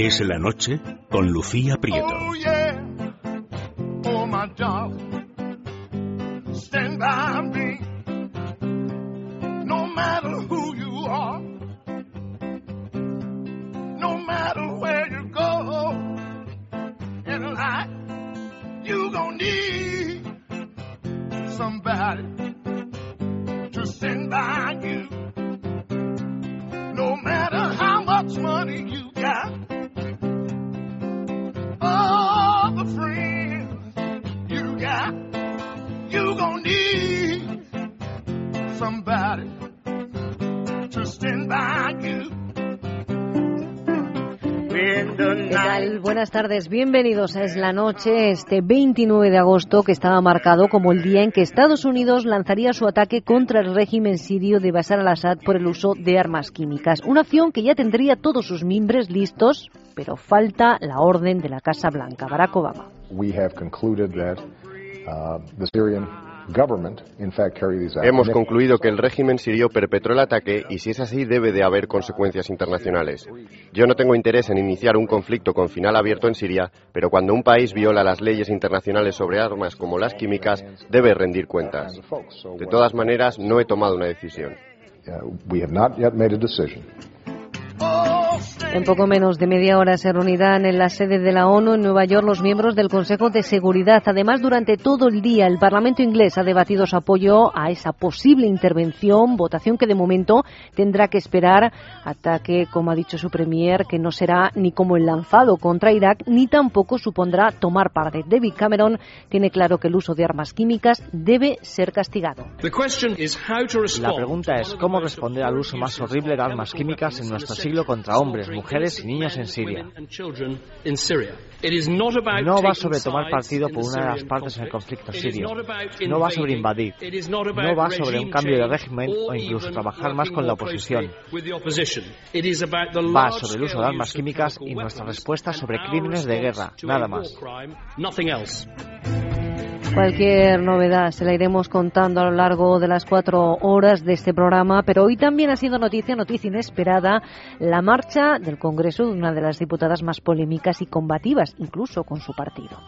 Es la noche con Lucía Prieto. Oh, yeah. Oh, my. Buenas tardes, bienvenidos a Es la Noche, este 29 de agosto que estaba marcado como el día en que Estados Unidos lanzaría su ataque contra el régimen sirio de Bashar al-Assad por el uso de armas químicas. Una acción que ya tendría todos sus miembros listos, pero falta la orden de la Casa Blanca. Barack Obama. Hemos concluido que el régimen sirio perpetró el ataque y si es así debe de haber consecuencias internacionales. Yo no tengo interés en iniciar un conflicto con final abierto en Siria, pero cuando un país viola las leyes internacionales sobre armas como las químicas, debe rendir cuentas. De todas maneras, no he tomado una decisión. En poco menos de media hora se reunirán en la sede de la ONU en Nueva York los miembros del Consejo de Seguridad. Además, durante todo el día el Parlamento inglés ha debatido su apoyo a esa posible intervención, votación que de momento tendrá que esperar hasta que, como ha dicho su premier, que no será ni como el lanzado contra Irak, ni tampoco supondrá tomar parte. David Cameron tiene claro que el uso de armas químicas debe ser castigado. La pregunta es cómo responder al uso más horrible de armas químicas en nuestro siglo contra hombres, mujeres y niños en Siria. No va sobre tomar partido por una de las partes en el conflicto sirio. No va sobre invadir. No va sobre un cambio de régimen o incluso trabajar más con la oposición. Va sobre el uso de armas químicas y nuestra respuesta sobre crímenes de guerra, nada más. Cualquier novedad se la iremos contando a lo largo de las cuatro horas de este programa, pero hoy también ha sido noticia, noticia inesperada, la marcha del Congreso de una de las diputadas más polémicas y combativas, incluso con su partido.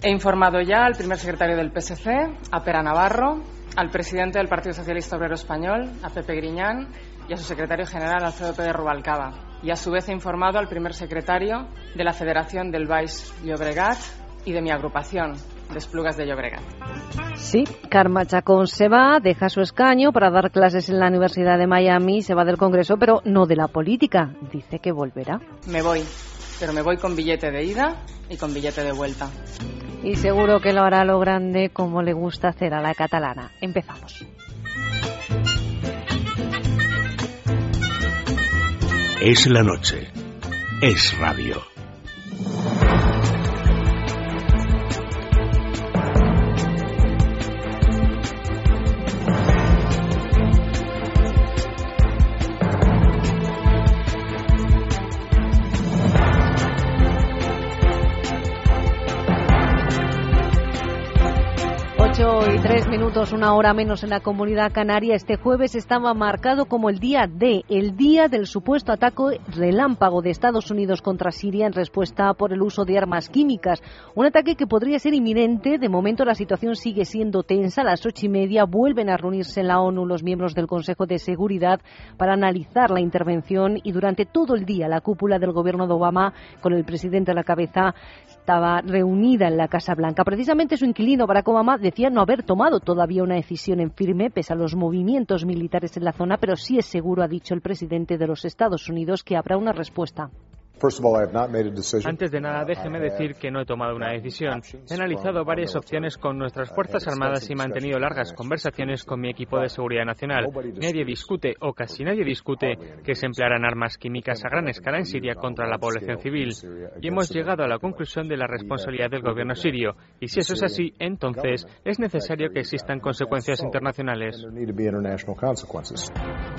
He informado ya al primer secretario del PSC, a Pera Navarro, al presidente del Partido Socialista Obrero Español, a Pepe Griñán, y a su secretario general, Alfredo Pérez Rubalcaba. Y a su vez he informado al primer secretario de la Federación del Baix Llobregat y de mi agrupación, Desplugas de Llobregat. Sí, Karma Chacón se va, deja su escaño para dar clases en la Universidad de Miami, se va del Congreso, pero no de la política. Dice que volverá. Me voy, pero me voy con billete de ida y con billete de vuelta. Y seguro que lo hará lo grande como le gusta hacer a la catalana. Empezamos. Es la noche. Es radio. Una hora menos en la comunidad canaria. Este jueves estaba marcado como el día D, el día del supuesto ataque relámpago de Estados Unidos contra Siria en respuesta por el uso de armas químicas. Un ataque que podría ser inminente. De momento la situación sigue siendo tensa. A las ocho y media vuelven a reunirse en la ONU los miembros del Consejo de Seguridad para analizar la intervención y durante todo el día la cúpula del gobierno de Obama, con el presidente a la cabeza, estaba reunida en la Casa Blanca. Precisamente su inquilino Barack Obama decía no haber tomado todavía una decisión en firme pese a los movimientos militares en la zona, pero sí es seguro, ha dicho el presidente de los Estados Unidos, que habrá una respuesta. Antes de nada, déjeme decir que no he tomado una decisión. He analizado varias opciones con nuestras Fuerzas Armadas y mantenido largas conversaciones con mi equipo de seguridad nacional. Nadie discute, o casi nadie discute, que se emplearán armas químicas a gran escala en Siria contra la población civil. Y hemos llegado a la conclusión de la responsabilidad del gobierno sirio. Y si eso es así, entonces es necesario que existan consecuencias internacionales.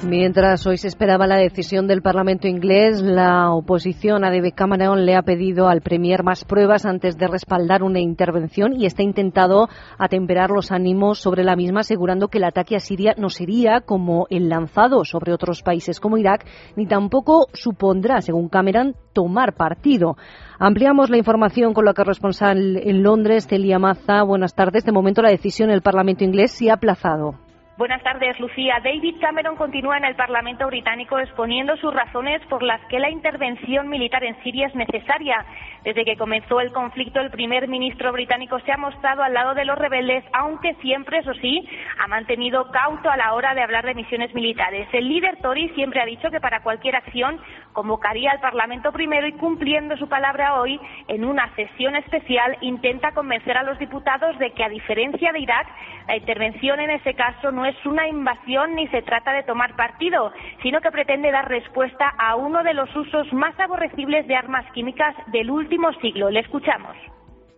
Mientras hoy se esperaba la decisión del Parlamento inglés, la oposición oposición a David Cameron le ha pedido al Premier más pruebas antes de respaldar una intervención y está intentado atemperar los ánimos sobre la misma, asegurando que el ataque a Siria no sería como el lanzado sobre otros países como Irak, ni tampoco supondrá, según Cameron, tomar partido. Ampliamos la información con la corresponsal en Londres, Celia Maza. Buenas tardes. De momento la decisión del Parlamento inglés se ha aplazado. Buenas tardes, Lucía. David Cameron continúa en el Parlamento británico exponiendo sus razones por las que la intervención militar en Siria es necesaria. Desde que comenzó el conflicto, el primer ministro británico se ha mostrado al lado de los rebeldes, aunque siempre, eso sí, ha mantenido cauto a la hora de hablar de misiones militares. El líder Tory siempre ha dicho que para cualquier acción convocaría al Parlamento primero y cumpliendo su palabra hoy, en una sesión especial, intenta convencer a los diputados de que, a diferencia de Irak, la intervención en ese caso no es una invasión ni se trata de tomar partido, sino que pretende dar respuesta a uno de los usos más aborrecibles de armas químicas del último siglo. Le escuchamos.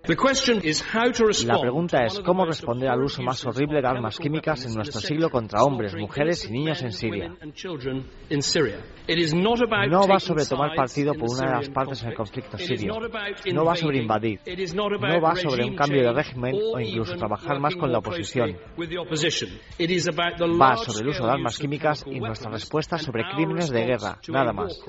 La pregunta es cómo responder al uso más horrible de armas químicas en nuestro siglo contra hombres, mujeres y niños en Siria. No va sobre tomar partido por una de las partes en el conflicto sirio. No va sobre invadir. No va sobre un cambio de régimen o incluso trabajar más con la oposición. Va sobre el uso de armas químicas y nuestra respuesta sobre crímenes de guerra, nada más.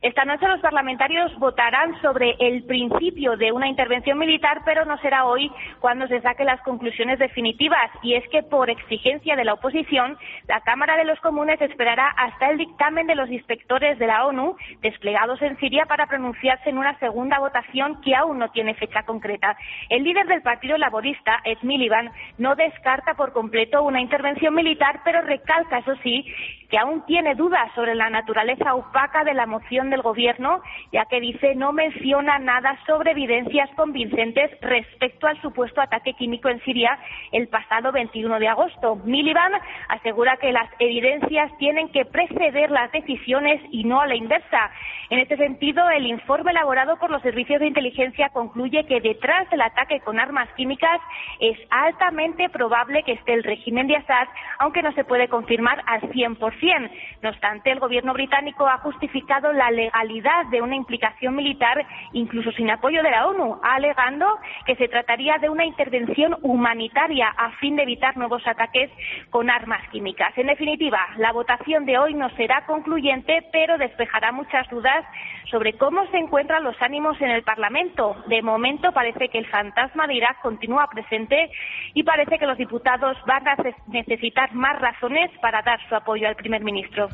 Esta noche los parlamentarios votarán sobre el principio de una intervención militar, pero no será hoy cuando se saquen las conclusiones definitivas. Y es que, por exigencia de la oposición, la Cámara de los Comunes esperará hasta el dictamen de los inspectores de la ONU desplegados en Siria para pronunciarse en una segunda votación que aún no tiene fecha concreta. El líder del Partido Laborista, Ed Miliband, no descarta por completo una intervención militar, pero recalca, eso sí, que aún tiene dudas sobre la naturaleza opaca de la moción del Gobierno, ya que dice no menciona nada sobre evidencias convincentes respecto al supuesto ataque químico en Siria el pasado 21 de agosto. Miliband asegura que las evidencias tienen que preceder las decisiones y no a la inversa. En este sentido, el informe elaborado por los servicios de inteligencia concluye que detrás del ataque con armas químicas es altamente probable que esté el régimen de Assad, aunque no se puede confirmar al 100%. No obstante, el gobierno británico ha justificado la legalidad de una implicación militar, incluso sin apoyo de la ONU, alegando que se trataría de una intervención humanitaria a fin de evitar nuevos ataques con armas químicas. En definitiva, la votación de hoy no será concluyente, pero despejará muchas dudas sobre cómo se encuentran los ánimos en el Parlamento. De momento parece que el fantasma de Irak continúa presente y parece que los diputados van a necesitar más razones para dar su apoyo al primer ministro.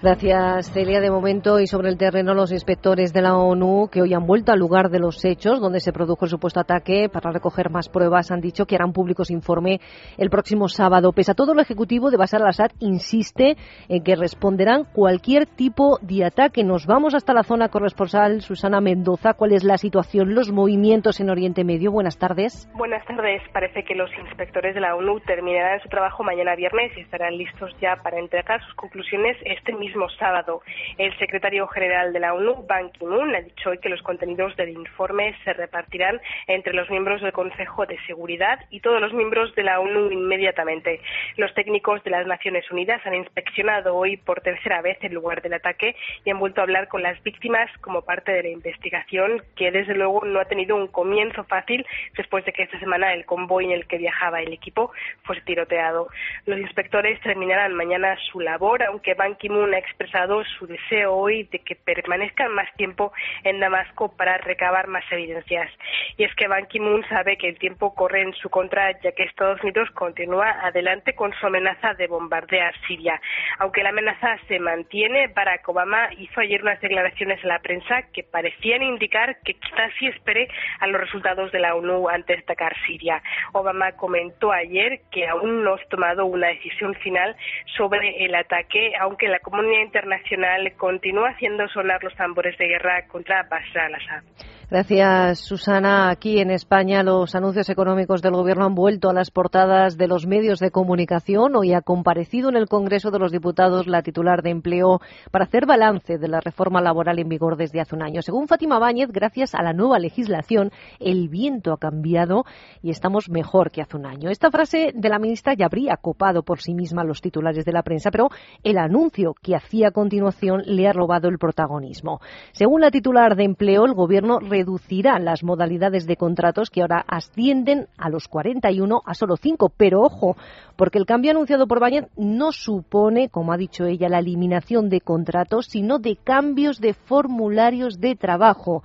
Gracias, Celia. De momento y sobre el terreno, los inspectores de la ONU que hoy han vuelto al lugar de los hechos donde se produjo el supuesto ataque para recoger más pruebas han dicho que harán público su informe el próximo sábado. Pese a todo, el Ejecutivo de Bashar al-Assad insiste en que responderán cualquier tipo de ataque. Nos vamos hasta la zona corresponsal. Susana Mendoza, ¿cuál es la situación, los movimientos en Oriente Medio? Buenas tardes. Buenas tardes. Parece que los inspectores de la ONU terminarán su trabajo mañana viernes y estarán listos ya para entregar sus conclusiones este mismo mismo sábado. El secretario general de la ONU, Ban Ki-moon, ha dicho hoy que los contenidos del informe se repartirán entre los miembros del Consejo de Seguridad y todos los miembros de la ONU inmediatamente. Los técnicos de las Naciones Unidas han inspeccionado hoy por tercera vez el lugar del ataque y han vuelto a hablar con las víctimas como parte de la investigación, que desde luego no ha tenido un comienzo fácil después de que esta semana el convoy en el que viajaba el equipo fuese tiroteado. Los inspectores terminarán mañana su labor, aunque Ban Ki-moon ha expresado su deseo hoy de que permanezcan más tiempo en Damasco para recabar más evidencias. Y es que Ban Ki-moon sabe que el tiempo corre en su contra, ya que Estados Unidos continúa adelante con su amenaza de bombardear Siria. Aunque la amenaza se mantiene, Barack Obama hizo ayer unas declaraciones a la prensa que parecían indicar que quizás sí espere a los resultados de la ONU antes de atacar Siria. Obama comentó ayer que aún no ha tomado una decisión final sobre el ataque, aunque la comunidad internacional continúa haciendo sonar los tambores de guerra contra Bashar al-Assad. Gracias, Susana. Aquí en España los anuncios económicos del Gobierno han vuelto a las portadas de los medios de comunicación. Hoy ha comparecido en el Congreso de los Diputados la titular de Empleo para hacer balance de la reforma laboral en vigor desde hace un año. Según Fátima Báñez, gracias a la nueva legislación, el viento ha cambiado y estamos mejor que hace un año. Esta frase de la ministra ya habría copado por sí misma los titulares de la prensa, pero el anuncio que hacía a continuación le ha robado el protagonismo. Según la titular de Empleo, el Gobierno reducirá las modalidades de contratos que ahora ascienden a los 41 a solo 5. Pero ojo, porque el cambio anunciado por Bañez no supone, como ha dicho ella, la eliminación de contratos, sino de cambios de formularios de trabajo.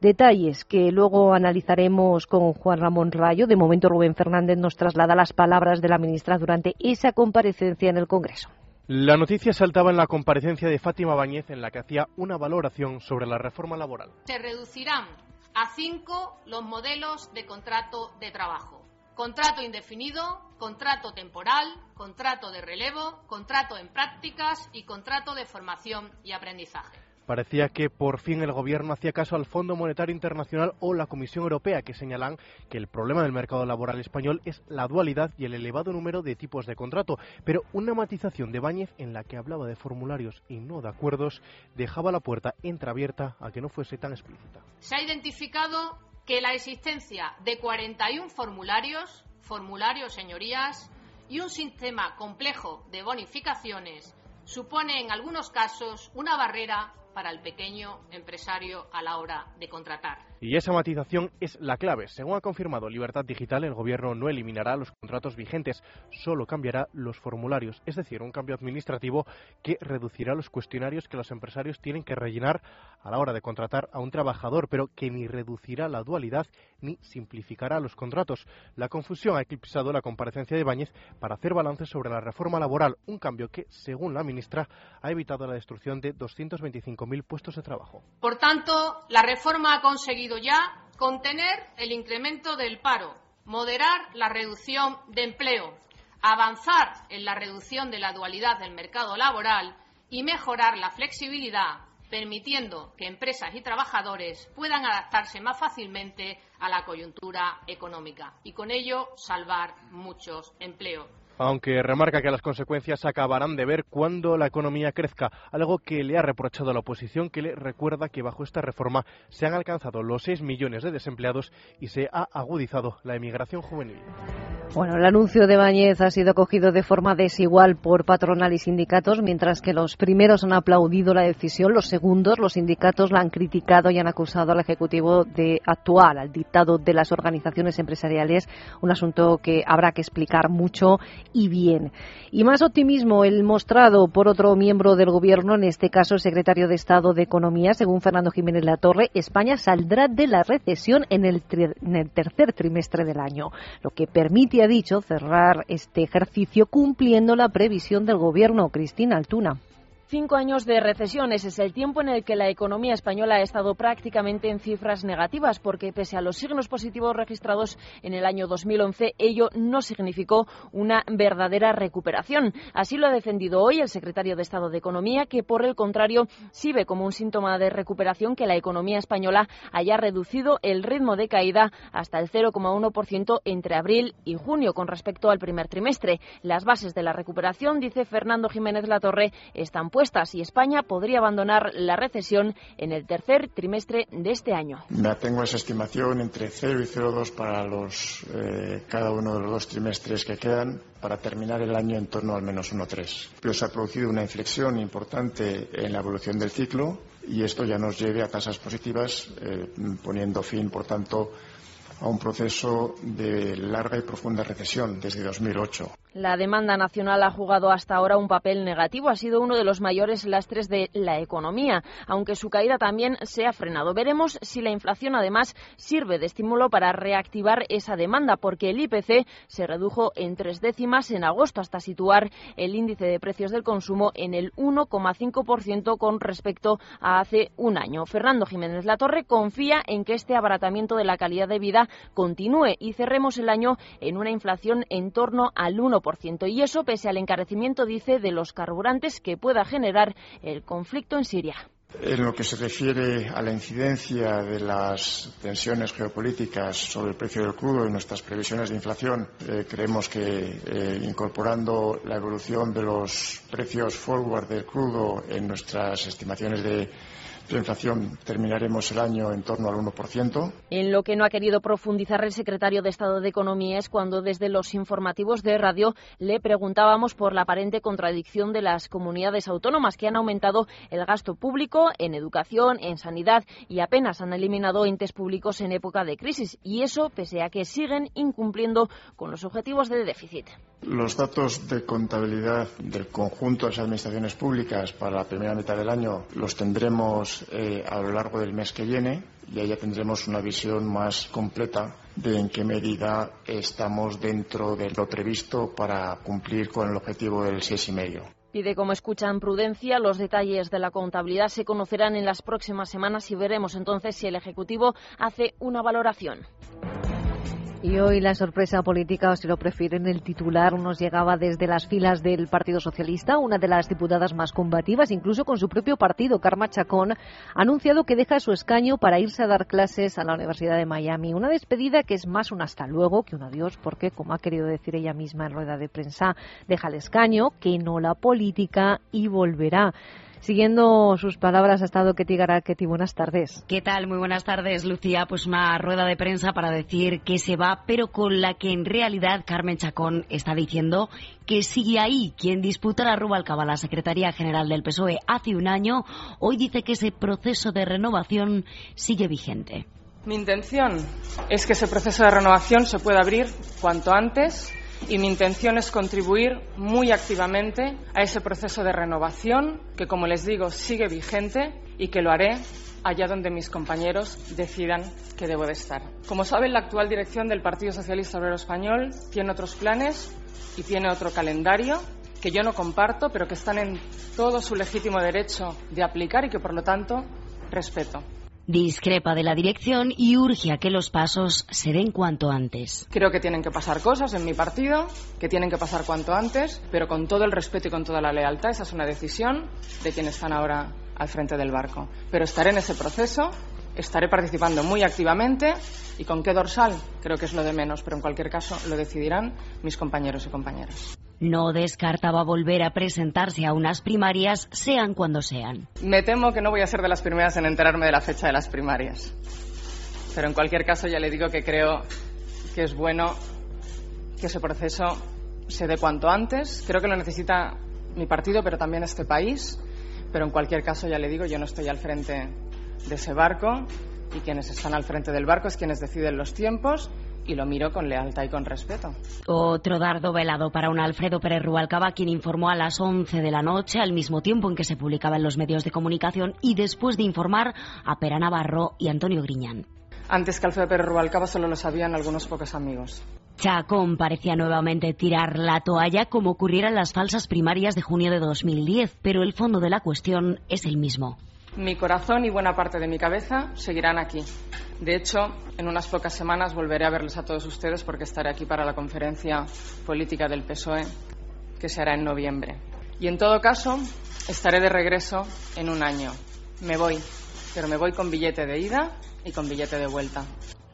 Detalles que luego analizaremos con Juan Ramón Rayo. De momento, Rubén Fernández nos traslada las palabras de la ministra durante esa comparecencia en el Congreso. La noticia saltaba en la comparecencia de Fátima Bañez en la que hacía una valoración sobre la reforma laboral. Se reducirán a cinco los modelos de contrato de trabajo. Contrato indefinido, contrato temporal, contrato de relevo, contrato en prácticas y contrato de formación y aprendizaje. Parecía que por fin el Gobierno hacía caso al Fondo Monetario Internacional o la Comisión Europea, que señalan que el problema del mercado laboral español es la dualidad y el elevado número de tipos de contrato. Pero una matización de Báñez en la que hablaba de formularios y no de acuerdos dejaba la puerta entreabierta a que no fuese tan explícita. Se ha identificado que la existencia de 41 formularios, formularios, señorías, y un sistema complejo de bonificaciones supone en algunos casos una barrera para el pequeño empresario a la hora de contratar. Y esa matización es la clave. Según ha confirmado Libertad Digital, el Gobierno no eliminará los contratos vigentes, solo cambiará los formularios, es decir, un cambio administrativo que reducirá los cuestionarios que los empresarios tienen que rellenar a la hora de contratar a un trabajador, pero que ni reducirá la dualidad ni simplificará los contratos. La confusión ha eclipsado la comparecencia de Báñez para hacer balance sobre la reforma laboral, un cambio que, según la ministra, ha evitado la destrucción de 225.000 puestos de trabajo. Por tanto, la reforma ha conseguido ya contener el incremento del paro, moderar la reducción de empleo, avanzar en la reducción de la dualidad del mercado laboral y mejorar la flexibilidad, permitiendo que empresas y trabajadores puedan adaptarse más fácilmente a la coyuntura económica y con ello salvar muchos empleos aunque remarca que las consecuencias acabarán de ver cuando la economía crezca, algo que le ha reprochado a la oposición, que le recuerda que bajo esta reforma se han alcanzado los 6 millones de desempleados y se ha agudizado la emigración juvenil. Bueno, el anuncio de Bañez ha sido acogido de forma desigual por patronal y sindicatos, mientras que los primeros han aplaudido la decisión, los segundos, los sindicatos la han criticado y han acusado al Ejecutivo de actuar al dictado de las organizaciones empresariales, un asunto que habrá que explicar mucho y bien. Y más optimismo el mostrado por otro miembro del Gobierno, en este caso el secretario de Estado de Economía, según Fernando Jiménez Latorre, España saldrá de la recesión en el, en el tercer trimestre del año, lo que permite ha dicho cerrar este ejercicio cumpliendo la previsión del Gobierno. Cristina Altuna. Cinco años de recesión, ese es el tiempo en el que la economía española ha estado prácticamente en cifras negativas, porque pese a los signos positivos registrados en el año 2011, ello no significó una verdadera recuperación. Así lo ha defendido hoy el secretario de Estado de Economía, que por el contrario sí ve como un síntoma de recuperación que la economía española haya reducido el ritmo de caída hasta el 0,1% entre abril y junio con respecto al primer trimestre. Las bases de la recuperación, dice Fernando Jiménez Latorre, están y España podría abandonar la recesión en el tercer trimestre de este año. Me atengo a esa estimación entre 0 y 0,2 para los, eh, cada uno de los dos trimestres que quedan para terminar el año en torno al menos 1,3. Pero se ha producido una inflexión importante en la evolución del ciclo y esto ya nos lleve a tasas positivas, eh, poniendo fin, por tanto, a un proceso de larga y profunda recesión desde 2008. La demanda nacional ha jugado hasta ahora un papel negativo. Ha sido uno de los mayores lastres de la economía, aunque su caída también se ha frenado. Veremos si la inflación, además, sirve de estímulo para reactivar esa demanda, porque el IPC se redujo en tres décimas en agosto hasta situar el índice de precios del consumo en el 1,5% con respecto a hace un año. Fernando Jiménez Latorre confía en que este abaratamiento de la calidad de vida continúe y cerremos el año en una inflación en torno al 1% y eso pese al encarecimiento, dice, de los carburantes que pueda generar el conflicto en Siria. En lo que se refiere a la incidencia de las tensiones geopolíticas sobre el precio del crudo y nuestras previsiones de inflación, eh, creemos que eh, incorporando la evolución de los precios forward del crudo en nuestras estimaciones de la inflación terminaremos el año en torno al 1%. En lo que no ha querido profundizar el secretario de Estado de Economía es cuando desde los informativos de radio le preguntábamos por la aparente contradicción de las comunidades autónomas que han aumentado el gasto público en educación, en sanidad y apenas han eliminado entes públicos en época de crisis. Y eso pese a que siguen incumpliendo con los objetivos de déficit. Los datos de contabilidad del conjunto de las administraciones públicas para la primera mitad del año los tendremos eh, a lo largo del mes que viene y ahí ya tendremos una visión más completa de en qué medida estamos dentro de lo previsto para cumplir con el objetivo del seis y medio. Pide como escuchan prudencia. Los detalles de la contabilidad se conocerán en las próximas semanas y veremos entonces si el Ejecutivo hace una valoración. Y hoy la sorpresa política, o si lo prefieren, el titular nos llegaba desde las filas del Partido Socialista. Una de las diputadas más combativas, incluso con su propio partido, Karma Chacón, ha anunciado que deja su escaño para irse a dar clases a la Universidad de Miami. Una despedida que es más un hasta luego que un adiós, porque, como ha querido decir ella misma en rueda de prensa, deja el escaño, que no la política y volverá. Siguiendo sus palabras ha estado Ketty Ketty, buenas tardes. ¿Qué tal? Muy buenas tardes, Lucía. Pues una rueda de prensa para decir que se va, pero con la que en realidad Carmen Chacón está diciendo que sigue ahí. Quien disputa la Rubalcaba, la Secretaría General del PSOE, hace un año, hoy dice que ese proceso de renovación sigue vigente. Mi intención es que ese proceso de renovación se pueda abrir cuanto antes y mi intención es contribuir muy activamente a ese proceso de renovación que, como les digo, sigue vigente y que lo haré allá donde mis compañeros decidan que debo de estar. Como saben, la actual dirección del Partido Socialista Obrero Español tiene otros planes y tiene otro calendario que yo no comparto, pero que están en todo su legítimo derecho de aplicar y que, por lo tanto, respeto. Discrepa de la dirección y urge a que los pasos se den cuanto antes. Creo que tienen que pasar cosas en mi partido, que tienen que pasar cuanto antes, pero con todo el respeto y con toda la lealtad. Esa es una decisión de quienes están ahora al frente del barco. Pero estaré en ese proceso, estaré participando muy activamente y con qué dorsal, creo que es lo de menos, pero en cualquier caso lo decidirán mis compañeros y compañeras. No descartaba volver a presentarse a unas primarias, sean cuando sean. Me temo que no voy a ser de las primeras en enterarme de la fecha de las primarias. Pero en cualquier caso ya le digo que creo que es bueno que ese proceso se dé cuanto antes. Creo que lo necesita mi partido, pero también este país. Pero en cualquier caso ya le digo, yo no estoy al frente de ese barco y quienes están al frente del barco es quienes deciden los tiempos y lo miro con lealtad y con respeto. Otro dardo velado para un Alfredo Pérez Rubalcaba, quien informó a las 11 de la noche, al mismo tiempo en que se publicaba en los medios de comunicación y después de informar a Pera Navarro y Antonio Griñán. Antes que Alfredo Pérez Rubalcaba solo lo sabían algunos pocos amigos. Chacón parecía nuevamente tirar la toalla como ocurriera en las falsas primarias de junio de 2010, pero el fondo de la cuestión es el mismo. Mi corazón y buena parte de mi cabeza seguirán aquí. De hecho, en unas pocas semanas volveré a verles a todos ustedes porque estaré aquí para la conferencia política del PSOE que se hará en noviembre. Y en todo caso, estaré de regreso en un año. Me voy, pero me voy con billete de ida y con billete de vuelta.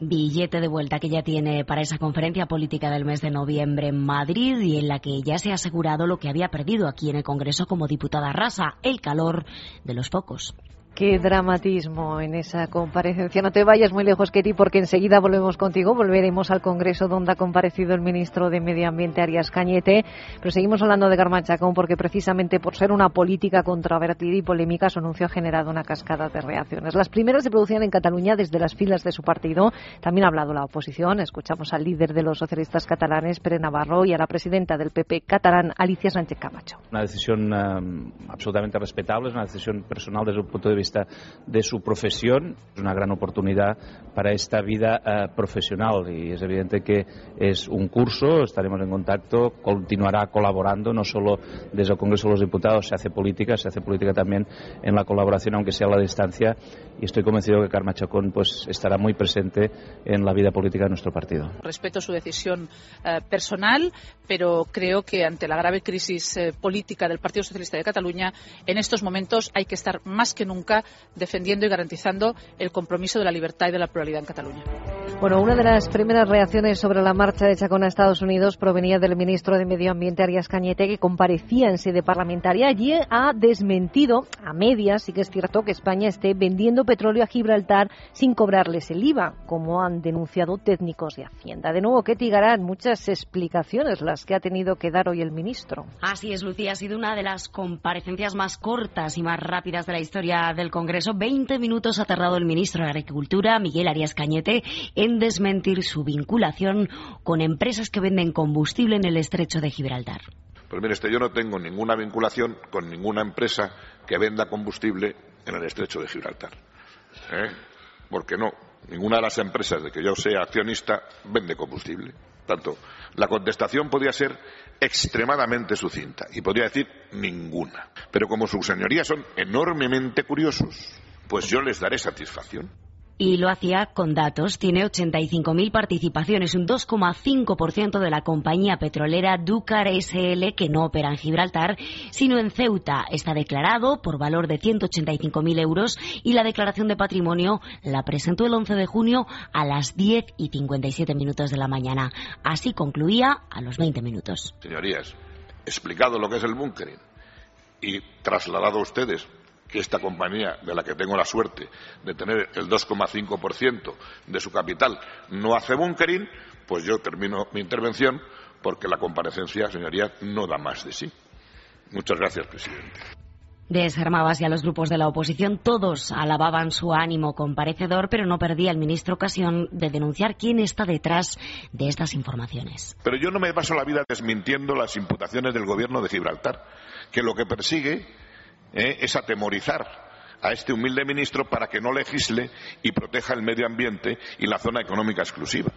Billete de vuelta que ya tiene para esa conferencia política del mes de noviembre en Madrid y en la que ya se ha asegurado lo que había perdido aquí en el Congreso como diputada rasa, el calor de los pocos. Qué dramatismo en esa comparecencia. No te vayas muy lejos, Ketty, porque enseguida volvemos contigo. Volveremos al Congreso donde ha comparecido el ministro de Medio Ambiente, Arias Cañete. Pero seguimos hablando de Garmachacón porque precisamente por ser una política controvertida y polémica, su anuncio ha generado una cascada de reacciones. Las primeras se producían en Cataluña desde las filas de su partido. También ha hablado la oposición. Escuchamos al líder de los socialistas catalanes, Pere Navarro, y a la presidenta del PP catalán, Alicia Sánchez Camacho. Una decisión um, absolutamente respetable, es una decisión personal desde un punto de vista de su profesión. Es una gran oportunidad para esta vida uh, profesional y es evidente que es un curso, estaremos en contacto, continuará colaborando, no solo desde el Congreso de los Diputados se hace política, se hace política también en la colaboración, aunque sea a la distancia, y estoy convencido que Carmen Chacón pues, estará muy presente en la vida política de nuestro partido. Respeto su decisión uh, personal, pero creo que ante la grave crisis uh, política del Partido Socialista de Cataluña, en estos momentos hay que estar más que nunca nunca defendiendo y garantizando el compromiso de la libertad y de la pluralidad en Cataluña. Bueno, una de las primeras reacciones sobre la marcha de Chacón a Estados Unidos provenía del ministro de Medio Ambiente, Arias Cañete, que comparecía en sede parlamentaria. Allí ha desmentido a medias, sí que es cierto, que España esté vendiendo petróleo a Gibraltar sin cobrarles el IVA, como han denunciado técnicos de Hacienda. De nuevo, Ketty Garán, muchas explicaciones las que ha tenido que dar hoy el ministro. Así es, Lucía, ha sido una de las comparecencias más cortas y más rápidas de la historia del Congreso. Veinte minutos ha tardado el ministro de Agricultura, Miguel Arias Cañete, en desmentir su vinculación con empresas que venden combustible en el estrecho de Gibraltar. Pues mire, este, yo no tengo ninguna vinculación con ninguna empresa que venda combustible en el estrecho de Gibraltar. ¿Eh? Porque no, ninguna de las empresas de que yo sea accionista vende combustible. Tanto, la contestación podría ser extremadamente sucinta y podría decir ninguna. Pero como sus señorías son enormemente curiosos, pues yo les daré satisfacción y lo hacía con datos. Tiene 85.000 participaciones, un 2,5% de la compañía petrolera Ducar SL, que no opera en Gibraltar, sino en Ceuta. Está declarado por valor de 185.000 euros y la declaración de patrimonio la presentó el 11 de junio a las 10 y 57 minutos de la mañana. Así concluía a los 20 minutos. Señorías, explicado lo que es el bunkering y trasladado a ustedes que esta compañía, de la que tengo la suerte de tener el 2,5% de su capital, no hace bunkering, pues yo termino mi intervención porque la comparecencia, señoría, no da más de sí. Muchas gracias, presidente. Desarmaba así a los grupos de la oposición. Todos alababan su ánimo comparecedor, pero no perdía el ministro ocasión de denunciar quién está detrás de estas informaciones. Pero yo no me paso la vida desmintiendo las imputaciones del gobierno de Gibraltar, que lo que persigue ¿eh? es atemorizar a este humilde ministro para que no legisle y proteja el medio ambiente y la zona económica exclusiva.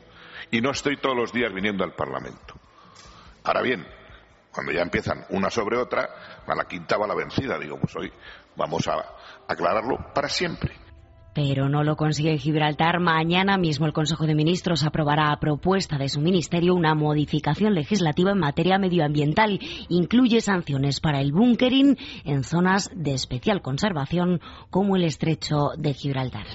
Y no estoy todos los días viniendo al Parlamento. Ahora bien, cuando ya empiezan una sobre otra, a la quinta va la vencida. Digo, pues hoy vamos a aclararlo para siempre pero no lo consigue Gibraltar. Mañana mismo el Consejo de Ministros aprobará a propuesta de su ministerio una modificación legislativa en materia medioambiental. Incluye sanciones para el bunkering en zonas de especial conservación como el estrecho de Gibraltar.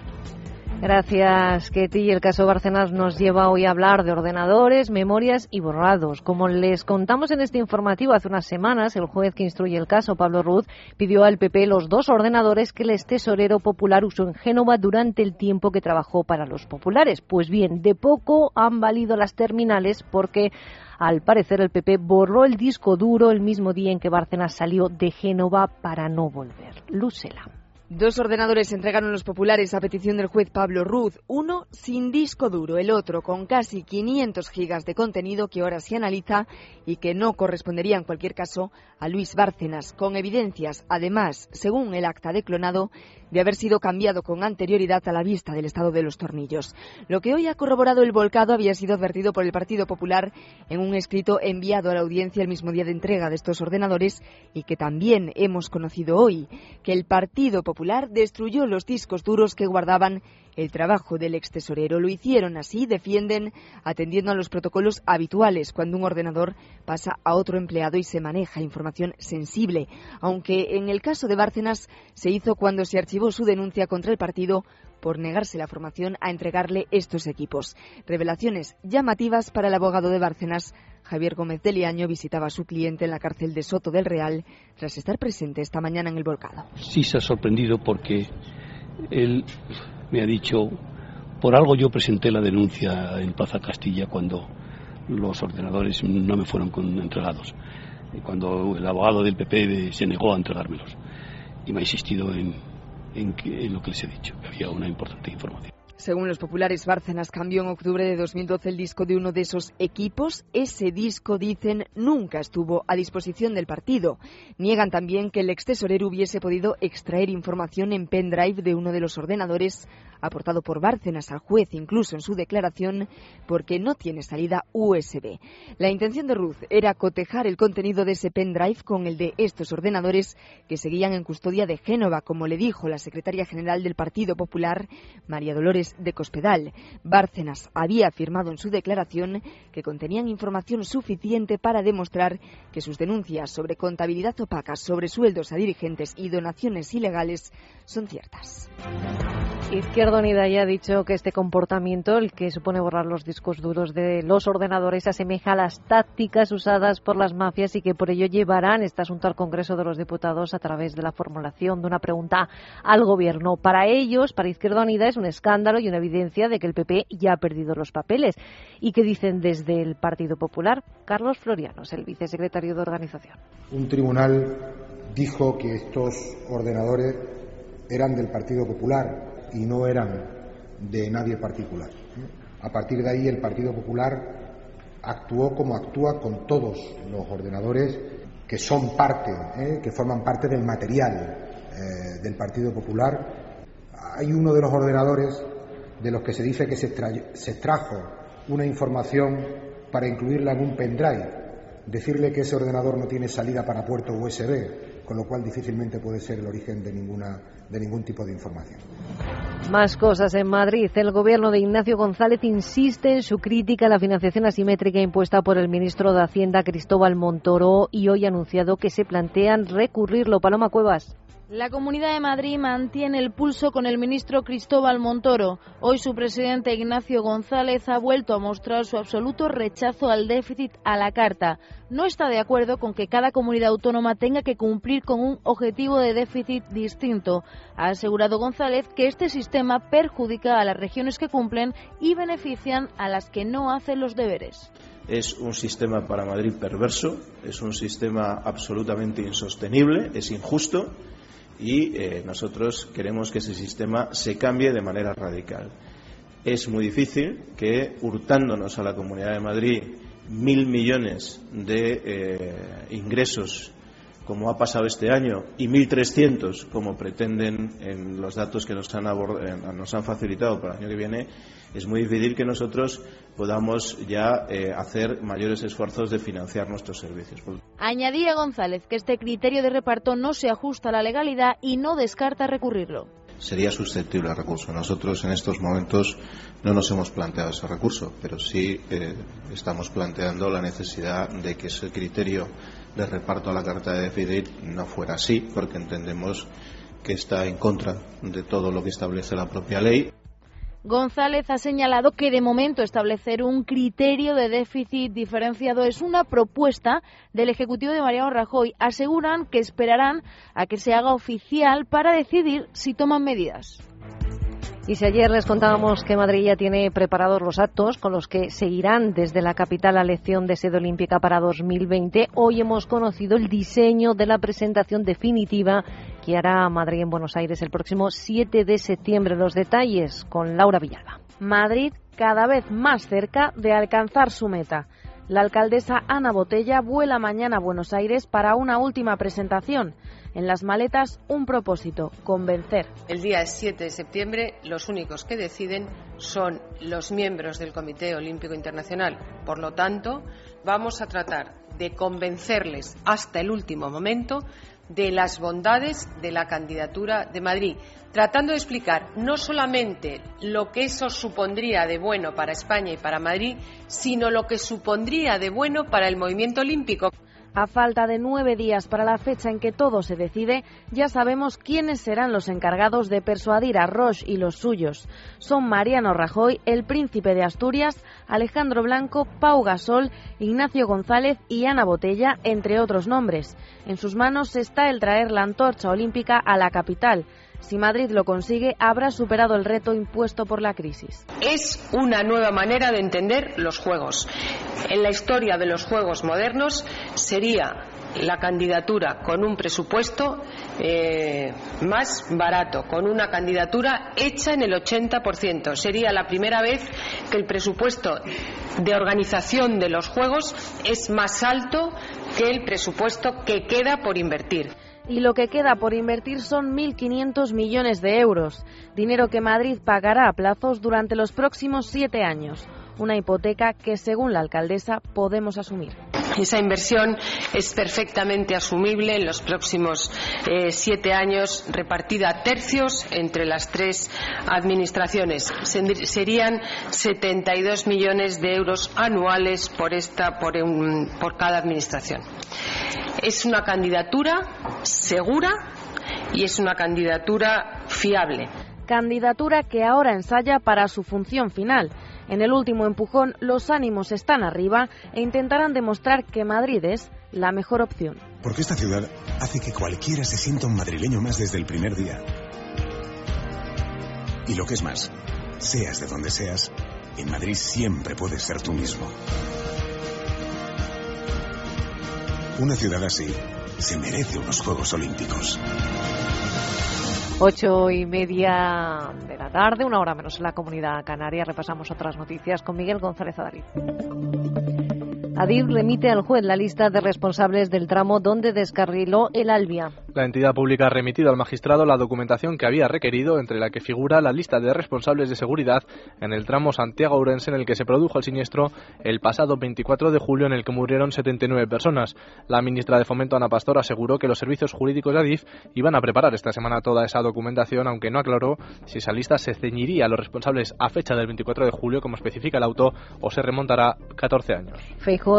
Gracias, Ketty. El caso Bárcenas nos lleva hoy a hablar de ordenadores, memorias y borrados. Como les contamos en este informativo hace unas semanas, el juez que instruye el caso, Pablo Ruz, pidió al PP los dos ordenadores que el ex tesorero popular usó en Génova durante el tiempo que trabajó para los populares. Pues bien, de poco han valido las terminales porque al parecer el PP borró el disco duro el mismo día en que Bárcenas salió de Génova para no volver. Lucela. Dos ordenadores entregaron los populares a petición del juez Pablo Ruz, uno sin disco duro, el otro con casi 500 gigas de contenido que ahora se analiza y que no correspondería en cualquier caso a Luis Bárcenas, con evidencias, además, según el acta de clonado, de haber sido cambiado con anterioridad a la vista del estado de los tornillos. Lo que hoy ha corroborado el volcado había sido advertido por el Partido Popular en un escrito enviado a la audiencia el mismo día de entrega de estos ordenadores y que también hemos conocido hoy, que el Partido Popular destruyó los discos duros que guardaban el trabajo del ex tesorero. Lo hicieron así, defienden, atendiendo a los protocolos habituales cuando un ordenador pasa a otro empleado y se maneja información sensible, aunque en el caso de Bárcenas se hizo cuando se archivó su denuncia contra el partido por negarse la formación a entregarle estos equipos. Revelaciones llamativas para el abogado de Bárcenas. Javier Gómez de Liaño visitaba a su cliente en la cárcel de Soto del Real tras estar presente esta mañana en el volcado. Sí se ha sorprendido porque él me ha dicho, por algo yo presenté la denuncia en Plaza Castilla cuando los ordenadores no me fueron entregados, cuando el abogado del PP se negó a entregármelos y me ha insistido en, en lo que les he dicho, que había una importante información. Según los populares, Bárcenas cambió en octubre de 2012 el disco de uno de esos equipos. Ese disco, dicen, nunca estuvo a disposición del partido. Niegan también que el ex tesorero hubiese podido extraer información en pendrive de uno de los ordenadores aportado por Bárcenas al juez, incluso en su declaración, porque no tiene salida USB. La intención de Ruth era cotejar el contenido de ese pendrive con el de estos ordenadores que seguían en custodia de Génova, como le dijo la secretaria general del Partido Popular, María Dolores de Cospedal. Bárcenas había afirmado en su declaración que contenían información suficiente para demostrar que sus denuncias sobre contabilidad opaca, sobre sueldos a dirigentes y donaciones ilegales son ciertas. Izquierda Unida ya ha dicho que este comportamiento, el que supone borrar los discos duros de los ordenadores, asemeja a las tácticas usadas por las mafias y que por ello llevarán este asunto al Congreso de los Diputados a través de la formulación de una pregunta al Gobierno. Para ellos, para Izquierda Unida, es un escándalo y una evidencia de que el PP ya ha perdido los papeles. ¿Y que dicen desde el Partido Popular? Carlos Florianos, el vicesecretario de Organización. Un tribunal dijo que estos ordenadores eran del Partido Popular y no eran de nadie particular. A partir de ahí el Partido Popular actuó como actúa con todos los ordenadores que son parte, ¿eh? que forman parte del material eh, del Partido Popular. Hay uno de los ordenadores de los que se dice que se, se extrajo una información para incluirla en un pendrive. Decirle que ese ordenador no tiene salida para puerto USB, con lo cual difícilmente puede ser el origen de, ninguna, de ningún tipo de información. Más cosas en Madrid. El gobierno de Ignacio González insiste en su crítica a la financiación asimétrica impuesta por el ministro de Hacienda Cristóbal Montoro y hoy ha anunciado que se plantean recurrirlo. Paloma Cuevas. La Comunidad de Madrid mantiene el pulso con el ministro Cristóbal Montoro. Hoy su presidente Ignacio González ha vuelto a mostrar su absoluto rechazo al déficit a la carta. No está de acuerdo con que cada comunidad autónoma tenga que cumplir con un objetivo de déficit distinto. Ha asegurado González que este sistema perjudica a las regiones que cumplen y benefician a las que no hacen los deberes es un sistema para Madrid perverso, es un sistema absolutamente insostenible, es injusto y eh, nosotros queremos que ese sistema se cambie de manera radical. Es muy difícil que, hurtándonos a la Comunidad de Madrid mil millones de eh, ingresos como ha pasado este año, y 1.300, como pretenden en los datos que nos han, nos han facilitado para el año que viene, es muy difícil que nosotros podamos ya eh, hacer mayores esfuerzos de financiar nuestros servicios. Añadía González que este criterio de reparto no se ajusta a la legalidad y no descarta recurrirlo sería susceptible a recurso. Nosotros en estos momentos no nos hemos planteado ese recurso, pero sí eh, estamos planteando la necesidad de que ese criterio de reparto a la carta de déficit no fuera así, porque entendemos que está en contra de todo lo que establece la propia ley. González ha señalado que de momento establecer un criterio de déficit diferenciado es una propuesta del Ejecutivo de Mariano Rajoy. Aseguran que esperarán a que se haga oficial para decidir si toman medidas. Y si ayer les contábamos que Madrid ya tiene preparados los actos con los que seguirán desde la capital la lección de sede olímpica para 2020, hoy hemos conocido el diseño de la presentación definitiva que hará Madrid en Buenos Aires el próximo 7 de septiembre. Los detalles con Laura Villalba. Madrid cada vez más cerca de alcanzar su meta. La alcaldesa Ana Botella vuela mañana a Buenos Aires para una última presentación. En las maletas un propósito, convencer. El día 7 de septiembre los únicos que deciden son los miembros del Comité Olímpico Internacional. Por lo tanto, vamos a tratar de convencerles hasta el último momento de las bondades de la candidatura de Madrid, tratando de explicar no solamente lo que eso supondría de bueno para España y para Madrid, sino lo que supondría de bueno para el movimiento olímpico. A falta de nueve días para la fecha en que todo se decide, ya sabemos quiénes serán los encargados de persuadir a Roche y los suyos. Son Mariano Rajoy, el príncipe de Asturias, Alejandro Blanco, Pau Gasol, Ignacio González y Ana Botella, entre otros nombres. En sus manos está el traer la antorcha olímpica a la capital. Si Madrid lo consigue, habrá superado el reto impuesto por la crisis. Es una nueva manera de entender los juegos. En la historia de los juegos modernos sería la candidatura con un presupuesto eh, más barato, con una candidatura hecha en el 80%. Sería la primera vez que el presupuesto de organización de los Juegos es más alto que el presupuesto que queda por invertir y lo que queda por invertir son 1.500 millones de euros, dinero que Madrid pagará a plazos durante los próximos siete años, una hipoteca que, según la alcaldesa, podemos asumir. Esa inversión es perfectamente asumible en los próximos eh, siete años, repartida a tercios entre las tres administraciones. Serían 72 millones de euros anuales por, esta, por, por cada administración. Es una candidatura segura y es una candidatura fiable. Candidatura que ahora ensaya para su función final en el último empujón, los ánimos están arriba e intentarán demostrar que Madrid es la mejor opción. Porque esta ciudad hace que cualquiera se sienta un madrileño más desde el primer día. Y lo que es más, seas de donde seas, en Madrid siempre puedes ser tú mismo. Una ciudad así se merece unos Juegos Olímpicos. Ocho y media de la tarde, una hora menos en la comunidad canaria. Repasamos otras noticias con Miguel González Adariz. Adif remite al juez la lista de responsables del tramo donde descarriló el Albia. La entidad pública ha remitido al magistrado la documentación que había requerido, entre la que figura la lista de responsables de seguridad en el tramo Santiago-Urense en el que se produjo el siniestro el pasado 24 de julio en el que murieron 79 personas. La ministra de Fomento, Ana Pastor, aseguró que los servicios jurídicos de Adif iban a preparar esta semana toda esa documentación, aunque no aclaró si esa lista se ceñiría a los responsables a fecha del 24 de julio, como especifica el auto, o se remontará 14 años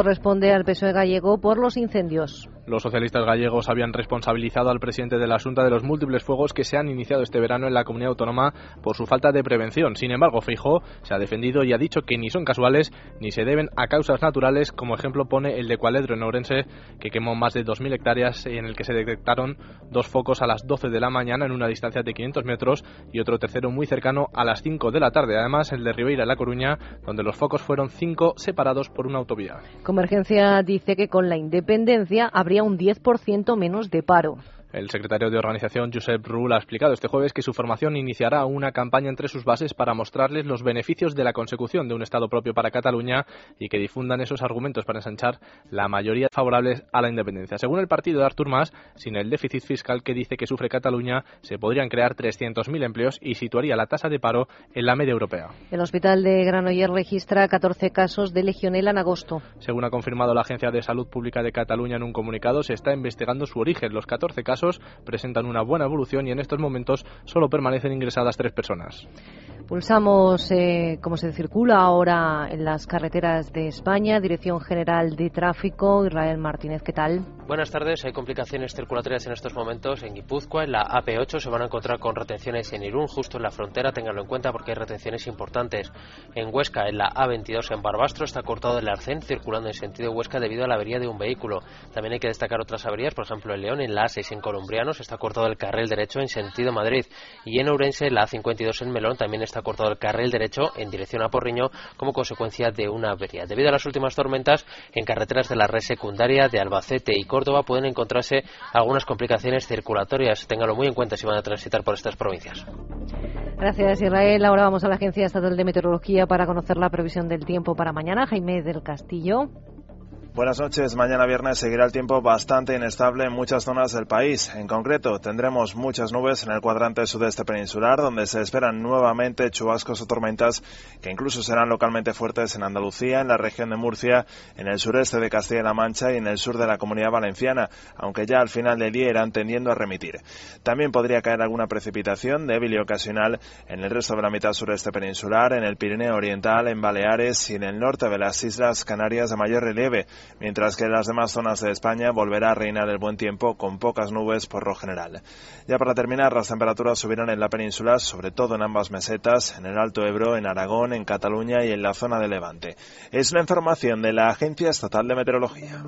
responde al PSOE gallego por los incendios. Los socialistas gallegos habían responsabilizado al presidente de la Junta de los múltiples fuegos que se han iniciado este verano en la comunidad autónoma por su falta de prevención. Sin embargo, Feijó se ha defendido y ha dicho que ni son casuales ni se deben a causas naturales, como ejemplo pone el de Cualedro en Ourense, que quemó más de 2.000 hectáreas en el que se detectaron dos focos a las 12 de la mañana en una distancia de 500 metros y otro tercero muy cercano a las 5 de la tarde. Además, el de Ribeira, La Coruña, donde los focos fueron cinco separados por una autovía. Convergencia dice que con la independencia habría un 10% menos de paro. El secretario de organización, Josep Rull, ha explicado este jueves que su formación iniciará una campaña entre sus bases para mostrarles los beneficios de la consecución de un Estado propio para Cataluña y que difundan esos argumentos para ensanchar la mayoría favorables a la independencia. Según el partido de Artur Mas, sin el déficit fiscal que dice que sufre Cataluña, se podrían crear 300.000 empleos y situaría la tasa de paro en la media europea. El hospital de Granollers registra 14 casos de legionela en agosto. Según ha confirmado la Agencia de Salud Pública de Cataluña en un comunicado, se está investigando su origen. Los 14 casos presentan una buena evolución y en estos momentos solo permanecen ingresadas tres personas. Pulsamos eh, cómo se circula ahora en las carreteras de España. Dirección General de Tráfico, Israel Martínez, ¿qué tal? Buenas tardes. Hay complicaciones circulatorias en estos momentos en Guipúzcoa. En la AP8 se van a encontrar con retenciones en Irún, justo en la frontera. Ténganlo en cuenta porque hay retenciones importantes. En Huesca, en la A22 en Barbastro, está cortado el arcén circulando en sentido Huesca debido a la avería de un vehículo. También hay que destacar otras averías, por ejemplo en León, en la A6 en Colombrianos, está cortado el carril derecho en sentido Madrid. Y en Ourense, la A52 en Melón, también está cortado el carril derecho en dirección a Porriño como consecuencia de una avería. Debido a las últimas tormentas, en carreteras de la red secundaria de Albacete y Córdoba pueden encontrarse algunas complicaciones circulatorias. Ténganlo muy en cuenta si van a transitar por estas provincias. Gracias, Israel. Ahora vamos a la Agencia Estatal de Meteorología para conocer la previsión del tiempo para mañana. Jaime del Castillo. Buenas noches. Mañana viernes seguirá el tiempo bastante inestable en muchas zonas del país. En concreto, tendremos muchas nubes en el cuadrante sudeste peninsular, donde se esperan nuevamente chubascos o tormentas que incluso serán localmente fuertes en Andalucía, en la región de Murcia, en el sureste de Castilla-La Mancha y en el sur de la comunidad valenciana, aunque ya al final del día irán tendiendo a remitir. También podría caer alguna precipitación débil y ocasional en el resto de la mitad sureste peninsular, en el Pirineo Oriental, en Baleares y en el norte de las Islas Canarias de mayor relieve mientras que en las demás zonas de España volverá a reinar el buen tiempo con pocas nubes por lo general. Ya para terminar, las temperaturas subirán en la península, sobre todo en ambas mesetas, en el Alto Ebro, en Aragón, en Cataluña y en la zona de Levante. Es la información de la Agencia Estatal de Meteorología.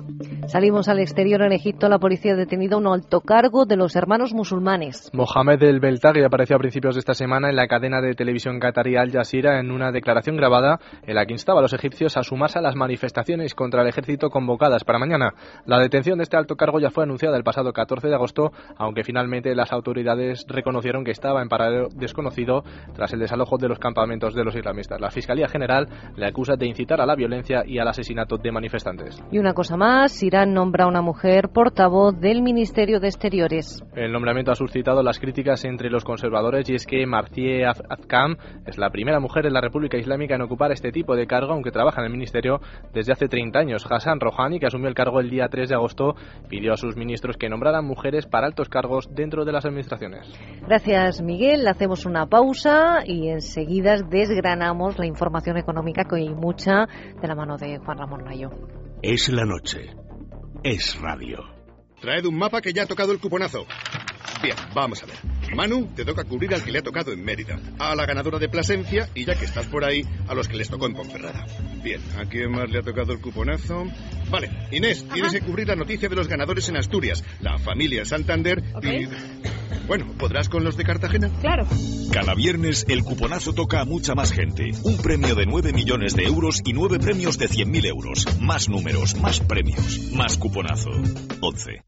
Salimos al exterior en Egipto. La policía ha detenido a un alto cargo de los hermanos musulmanes. Mohamed El Beltagui apareció a principios de esta semana en la cadena de televisión qatarí Al Jazeera en una declaración grabada en la que instaba a los egipcios a sumarse a las manifestaciones contra el ejército convocadas para mañana. La detención de este alto cargo ya fue anunciada el pasado 14 de agosto, aunque finalmente las autoridades reconocieron que estaba en paradero desconocido tras el desalojo de los campamentos de los islamistas. La Fiscalía General le acusa de incitar a la violencia y al asesinato de manifestantes. Y una cosa más, Irán nombra a una mujer portavoz del Ministerio de Exteriores. El nombramiento ha suscitado las críticas entre los conservadores y es que Marcie Azkam es la primera mujer en la República Islámica en ocupar este tipo de cargo, aunque trabaja en el ministerio desde hace 30 años. Hassan Hassan Rouhani, que asumió el cargo el día 3 de agosto, pidió a sus ministros que nombraran mujeres para altos cargos dentro de las administraciones. Gracias, Miguel. Hacemos una pausa y enseguida desgranamos la información económica que hay mucha de la mano de Juan Ramón Mayo. Es la noche. Es radio. Traed un mapa que ya ha tocado el cuponazo. Bien, vamos a ver. Manu, te toca cubrir al que le ha tocado en Mérida, a la ganadora de Plasencia y ya que estás por ahí, a los que les tocó en Ponferrada. Bien, ¿a quién más le ha tocado el cuponazo? Vale, Inés, tienes que cubrir la noticia de los ganadores en Asturias, la familia Santander y... Bueno, ¿podrás con los de Cartagena? Claro. Cada viernes el cuponazo toca a mucha más gente. Un premio de 9 millones de euros y 9 premios de 100.000 euros. Más números, más premios, más cuponazo. 11.